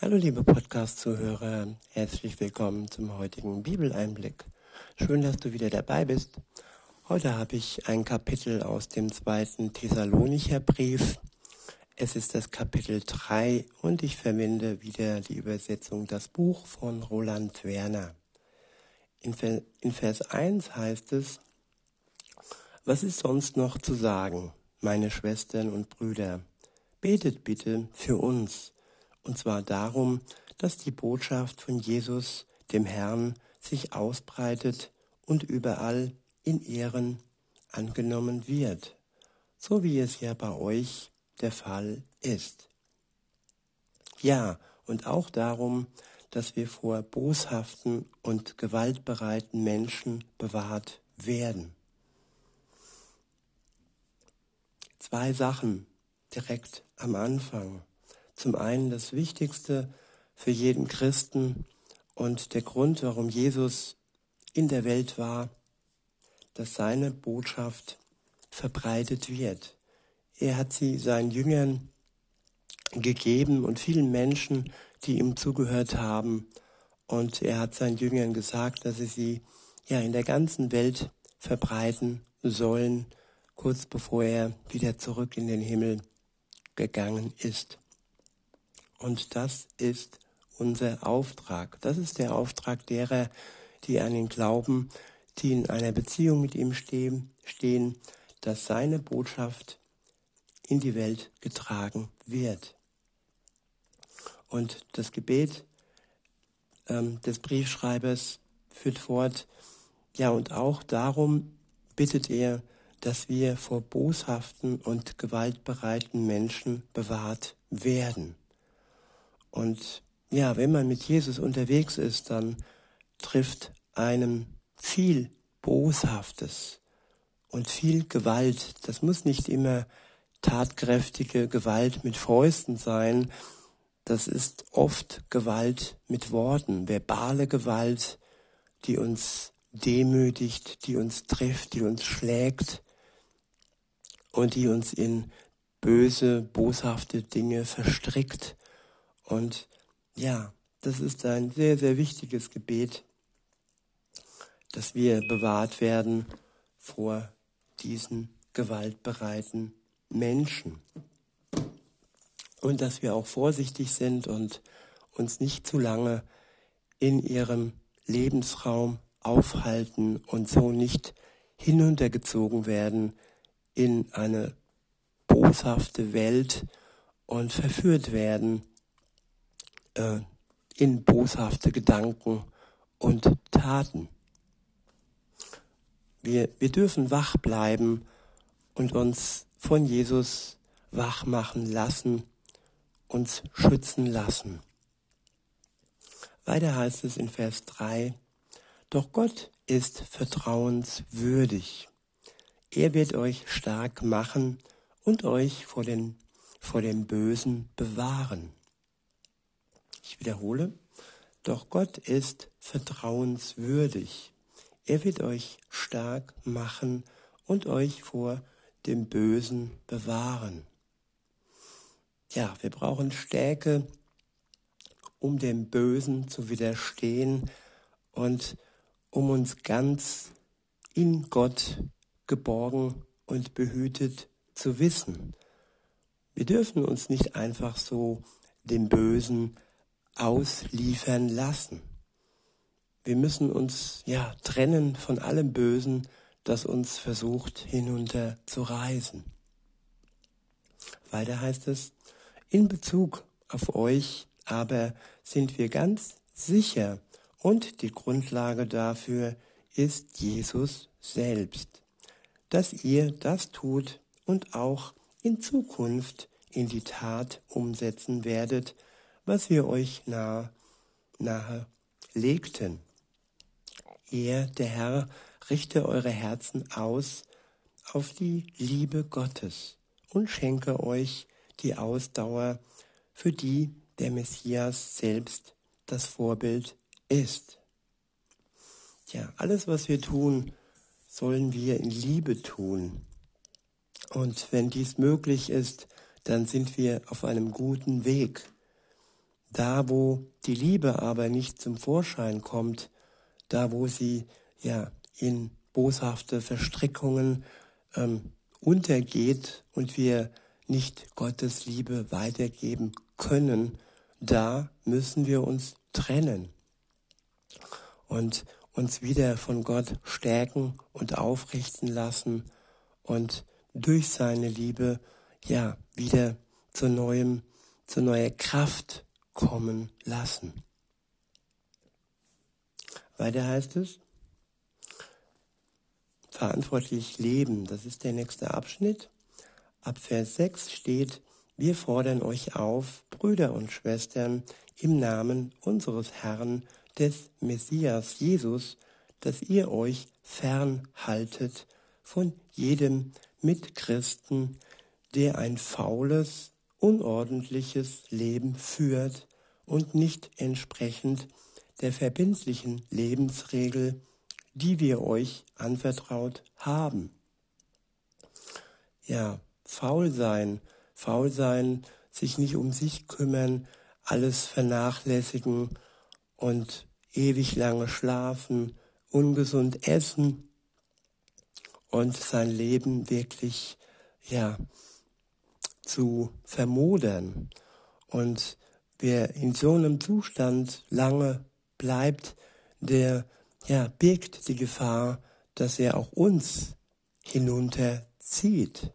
Hallo liebe Podcast-Zuhörer, herzlich willkommen zum heutigen Bibeleinblick. Schön, dass du wieder dabei bist. Heute habe ich ein Kapitel aus dem zweiten Thessalonicher Brief. Es ist das Kapitel 3 und ich verwende wieder die Übersetzung Das Buch von Roland Werner. In Vers 1 heißt es, was ist sonst noch zu sagen, meine Schwestern und Brüder? Betet bitte für uns und zwar darum, dass die Botschaft von Jesus, dem Herrn, sich ausbreitet und überall in Ehren angenommen wird, so wie es ja bei euch der Fall ist. Ja, und auch darum, dass wir vor boshaften und gewaltbereiten Menschen bewahrt werden. Zwei Sachen direkt am Anfang zum einen das Wichtigste für jeden Christen und der Grund, warum Jesus in der Welt war, dass seine Botschaft verbreitet wird. Er hat sie seinen Jüngern gegeben und vielen Menschen, die ihm zugehört haben. Und er hat seinen Jüngern gesagt, dass sie sie ja in der ganzen Welt verbreiten sollen, kurz bevor er wieder zurück in den Himmel gegangen ist. Und das ist unser Auftrag. Das ist der Auftrag derer, die an ihn glauben, die in einer Beziehung mit ihm stehen, stehen, dass seine Botschaft in die Welt getragen wird. Und das Gebet ähm, des Briefschreibers führt fort, ja, und auch darum bittet er, dass wir vor boshaften und gewaltbereiten Menschen bewahrt werden. Und ja, wenn man mit Jesus unterwegs ist, dann trifft einem viel Boshaftes und viel Gewalt. Das muss nicht immer tatkräftige Gewalt mit Fäusten sein. Das ist oft Gewalt mit Worten, verbale Gewalt, die uns demütigt, die uns trifft, die uns schlägt und die uns in böse, boshafte Dinge verstrickt. Und ja, das ist ein sehr, sehr wichtiges Gebet, dass wir bewahrt werden vor diesen gewaltbereiten Menschen. Und dass wir auch vorsichtig sind und uns nicht zu lange in ihrem Lebensraum aufhalten und so nicht hinuntergezogen werden in eine boshafte Welt und verführt werden äh, in boshafte Gedanken und Taten. Wir, wir dürfen wach bleiben und uns von Jesus wach machen lassen, uns schützen lassen. Weiter heißt es in Vers 3, doch Gott ist vertrauenswürdig. Er wird euch stark machen und euch vor, den, vor dem Bösen bewahren. Ich wiederhole, doch Gott ist vertrauenswürdig. Er wird euch stark machen und euch vor dem Bösen bewahren. Ja, wir brauchen Stärke, um dem Bösen zu widerstehen und um uns ganz in Gott geborgen und behütet zu wissen. Wir dürfen uns nicht einfach so dem Bösen ausliefern lassen. Wir müssen uns ja trennen von allem Bösen, das uns versucht hinunter zu reißen. Weiter heißt es, in Bezug auf euch aber sind wir ganz sicher und die Grundlage dafür ist Jesus selbst, dass ihr das tut und auch in Zukunft in die Tat umsetzen werdet, was wir euch nahe, nahe legten. Er, der Herr, richte eure Herzen aus auf die Liebe Gottes und schenke euch die Ausdauer, für die der Messias selbst das Vorbild ist. Ja, alles, was wir tun, sollen wir in Liebe tun. Und wenn dies möglich ist, dann sind wir auf einem guten Weg. Da, wo die Liebe aber nicht zum Vorschein kommt, da, wo sie ja in boshafte Verstrickungen ähm, untergeht und wir nicht Gottes Liebe weitergeben können, da müssen wir uns trennen und uns wieder von Gott stärken und aufrichten lassen und durch seine Liebe ja wieder zu neuem, zu neuer Kraft kommen lassen. Weiter heißt es, verantwortlich leben, das ist der nächste Abschnitt. Ab Vers 6 steht, wir fordern euch auf, Brüder und Schwestern, im Namen unseres Herrn, des Messias Jesus, dass ihr euch fernhaltet von jedem Mitchristen, der ein faules, unordentliches Leben führt und nicht entsprechend der verbindlichen Lebensregel, die wir euch anvertraut haben. Ja, faul sein, faul sein, sich nicht um sich kümmern, alles vernachlässigen und ewig lange schlafen, ungesund essen und sein Leben wirklich, ja, zu vermodern. Und wer in so einem Zustand lange bleibt, der ja, birgt die Gefahr, dass er auch uns hinunterzieht.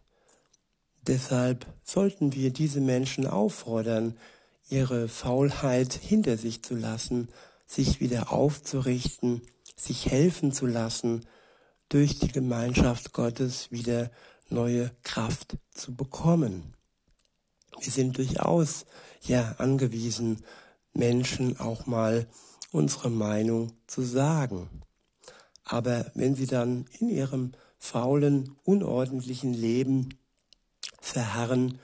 Deshalb sollten wir diese Menschen auffordern, ihre Faulheit hinter sich zu lassen, sich wieder aufzurichten, sich helfen zu lassen, durch die Gemeinschaft Gottes wieder neue Kraft zu bekommen. Wir sind durchaus ja angewiesen, Menschen auch mal unsere Meinung zu sagen. Aber wenn sie dann in ihrem faulen, unordentlichen Leben verharren,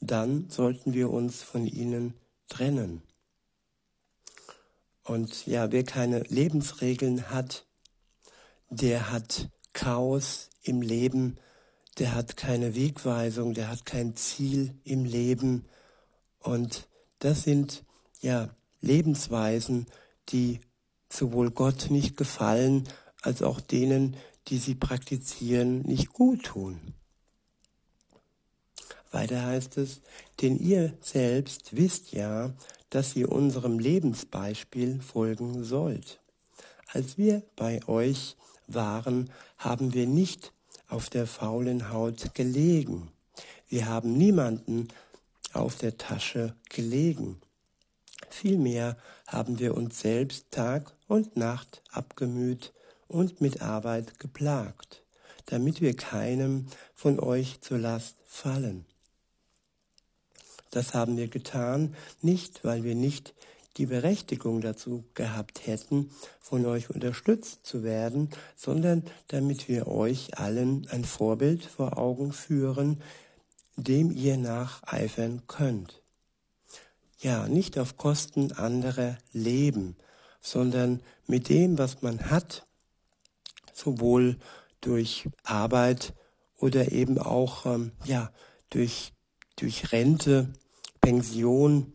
dann sollten wir uns von ihnen trennen. Und ja, wer keine Lebensregeln hat, der hat Chaos im Leben, der hat keine Wegweisung, der hat kein Ziel im Leben. Und das sind ja Lebensweisen, die sowohl Gott nicht gefallen, als auch denen, die sie praktizieren, nicht gut tun. Weiter heißt es, denn ihr selbst wisst ja, dass ihr unserem Lebensbeispiel folgen sollt. Als wir bei euch waren, haben wir nicht auf der faulen Haut gelegen. Wir haben niemanden auf der Tasche gelegen. Vielmehr haben wir uns selbst Tag und Nacht abgemüht und mit Arbeit geplagt, damit wir keinem von euch zur Last fallen. Das haben wir getan, nicht weil wir nicht die Berechtigung dazu gehabt hätten, von euch unterstützt zu werden, sondern damit wir euch allen ein Vorbild vor Augen führen, dem ihr nacheifern könnt. Ja, nicht auf Kosten anderer leben, sondern mit dem, was man hat, sowohl durch Arbeit oder eben auch ähm, ja, durch, durch Rente Pension,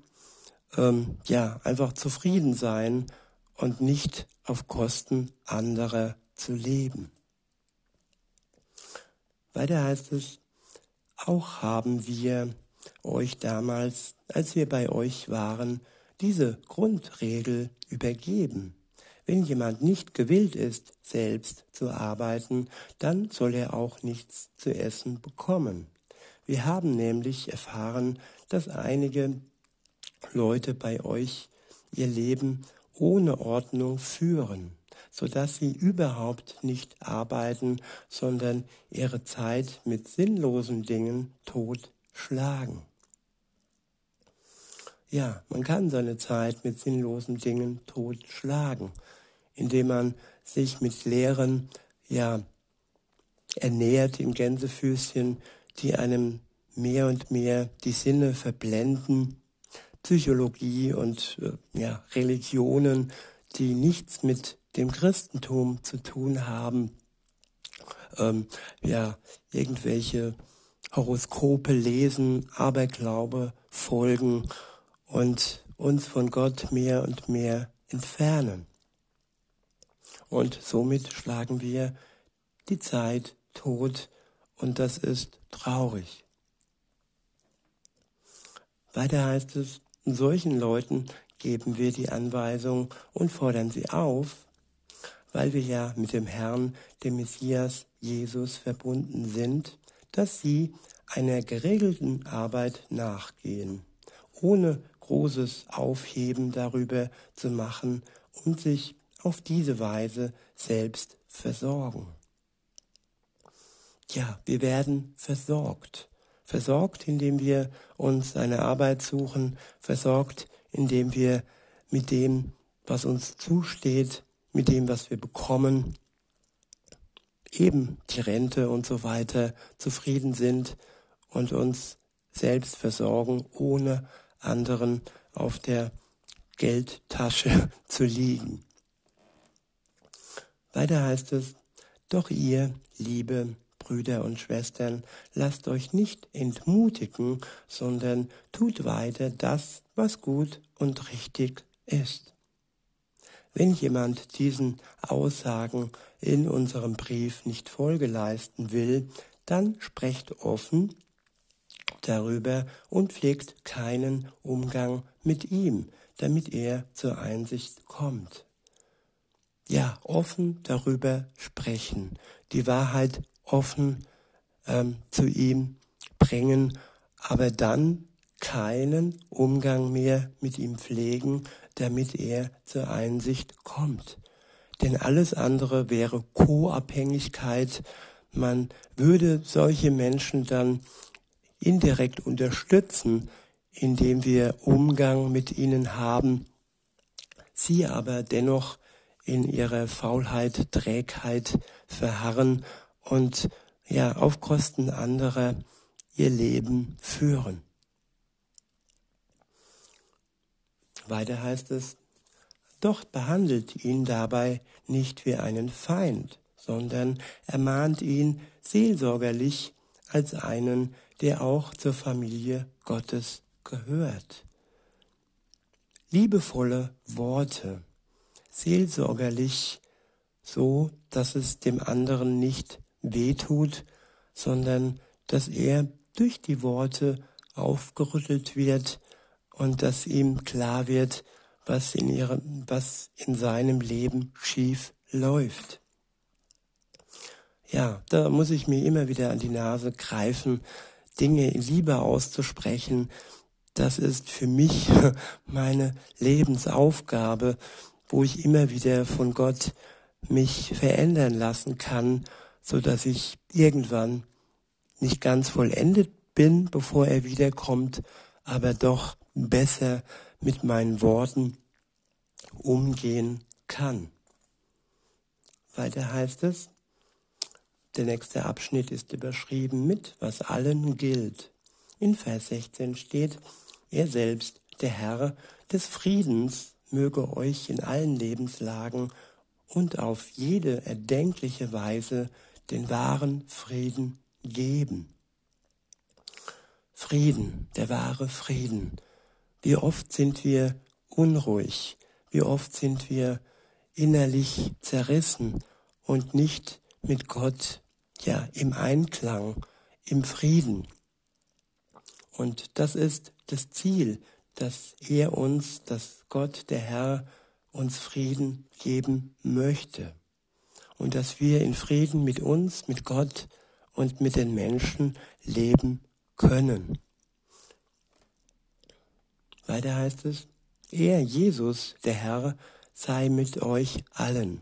ähm, ja, einfach zufrieden sein und nicht auf Kosten anderer zu leben. Weiter heißt es, auch haben wir euch damals, als wir bei euch waren, diese Grundregel übergeben. Wenn jemand nicht gewillt ist, selbst zu arbeiten, dann soll er auch nichts zu essen bekommen. Wir haben nämlich erfahren, dass einige Leute bei euch ihr Leben ohne Ordnung führen, so dass sie überhaupt nicht arbeiten, sondern ihre Zeit mit sinnlosen Dingen totschlagen. Ja, man kann seine Zeit mit sinnlosen Dingen totschlagen, indem man sich mit leeren, ja, ernährt im Gänsefüßchen, die einem mehr und mehr die Sinne verblenden, Psychologie und äh, ja, Religionen, die nichts mit dem Christentum zu tun haben, ähm, ja, irgendwelche Horoskope lesen, Aberglaube folgen und uns von Gott mehr und mehr entfernen. Und somit schlagen wir die Zeit tot und das ist traurig. Weiter heißt es, solchen Leuten geben wir die Anweisung und fordern sie auf, weil wir ja mit dem Herrn, dem Messias Jesus verbunden sind, dass sie einer geregelten Arbeit nachgehen, ohne großes Aufheben darüber zu machen und sich auf diese Weise selbst versorgen. Ja, wir werden versorgt. Versorgt, indem wir uns eine Arbeit suchen, versorgt, indem wir mit dem, was uns zusteht, mit dem, was wir bekommen, eben die Rente und so weiter, zufrieden sind und uns selbst versorgen, ohne anderen auf der Geldtasche zu liegen. Weiter heißt es, doch ihr, liebe Brüder und Schwestern, lasst euch nicht entmutigen, sondern tut weiter das, was gut und richtig ist. Wenn jemand diesen Aussagen in unserem Brief nicht Folge leisten will, dann sprecht offen darüber und pflegt keinen Umgang mit ihm, damit er zur Einsicht kommt. Ja, offen darüber sprechen, die Wahrheit offen ähm, zu ihm bringen, aber dann keinen Umgang mehr mit ihm pflegen, damit er zur Einsicht kommt. Denn alles andere wäre Co-Abhängigkeit. Man würde solche Menschen dann indirekt unterstützen, indem wir Umgang mit ihnen haben, sie aber dennoch in ihrer Faulheit, Trägheit verharren und ja auf Kosten anderer ihr Leben führen. Weiter heißt es, doch behandelt ihn dabei nicht wie einen Feind, sondern ermahnt ihn seelsorgerlich als einen, der auch zur Familie Gottes gehört. Liebevolle Worte, seelsorgerlich, so dass es dem anderen nicht wehtut, sondern dass er durch die Worte aufgerüttelt wird und dass ihm klar wird, was in ihrem, was in seinem Leben schief läuft. Ja, da muss ich mir immer wieder an die Nase greifen, Dinge lieber auszusprechen. Das ist für mich meine Lebensaufgabe, wo ich immer wieder von Gott mich verändern lassen kann, so dass ich irgendwann nicht ganz vollendet bin, bevor er wiederkommt, aber doch besser mit meinen Worten umgehen kann. Weiter heißt es, der nächste Abschnitt ist überschrieben mit, was allen gilt. In Vers 16 steht, er selbst, der Herr des Friedens, möge euch in allen Lebenslagen und auf jede erdenkliche Weise den wahren Frieden geben. Frieden, der wahre Frieden. Wie oft sind wir unruhig, wie oft sind wir innerlich zerrissen und nicht mit Gott ja im Einklang, im Frieden. Und das ist das Ziel, dass er uns, dass Gott, der Herr, uns Frieden geben möchte. Und dass wir in Frieden mit uns, mit Gott und mit den Menschen leben können. Weiter heißt es, er, Jesus, der Herr, sei mit euch allen.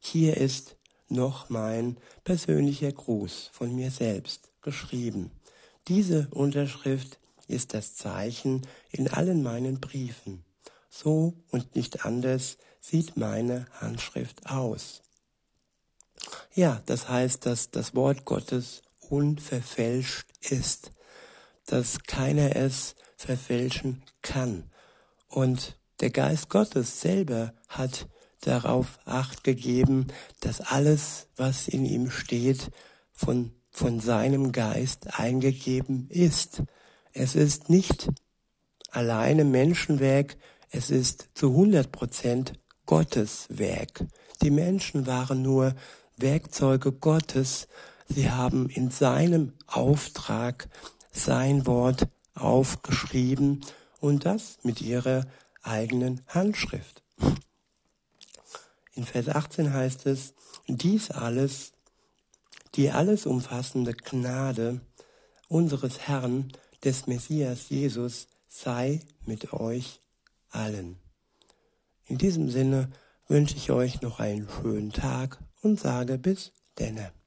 Hier ist noch mein persönlicher Gruß von mir selbst geschrieben. Diese Unterschrift ist das Zeichen in allen meinen Briefen. So und nicht anders sieht meine Handschrift aus. Ja, das heißt, dass das Wort Gottes unverfälscht ist, dass keiner es verfälschen kann. Und der Geist Gottes selber hat darauf acht gegeben, dass alles, was in ihm steht, von, von seinem Geist eingegeben ist. Es ist nicht alleine Menschenwerk, Es ist zu 100 Prozent Gottes Werk. Die Menschen waren nur Werkzeuge Gottes. Sie haben in seinem Auftrag sein Wort aufgeschrieben und das mit ihrer eigenen Handschrift. In Vers 18 heißt es, dies alles, die alles umfassende Gnade unseres Herrn, des Messias Jesus, sei mit euch allen. In diesem Sinne wünsche ich euch noch einen schönen Tag und sage bis denne.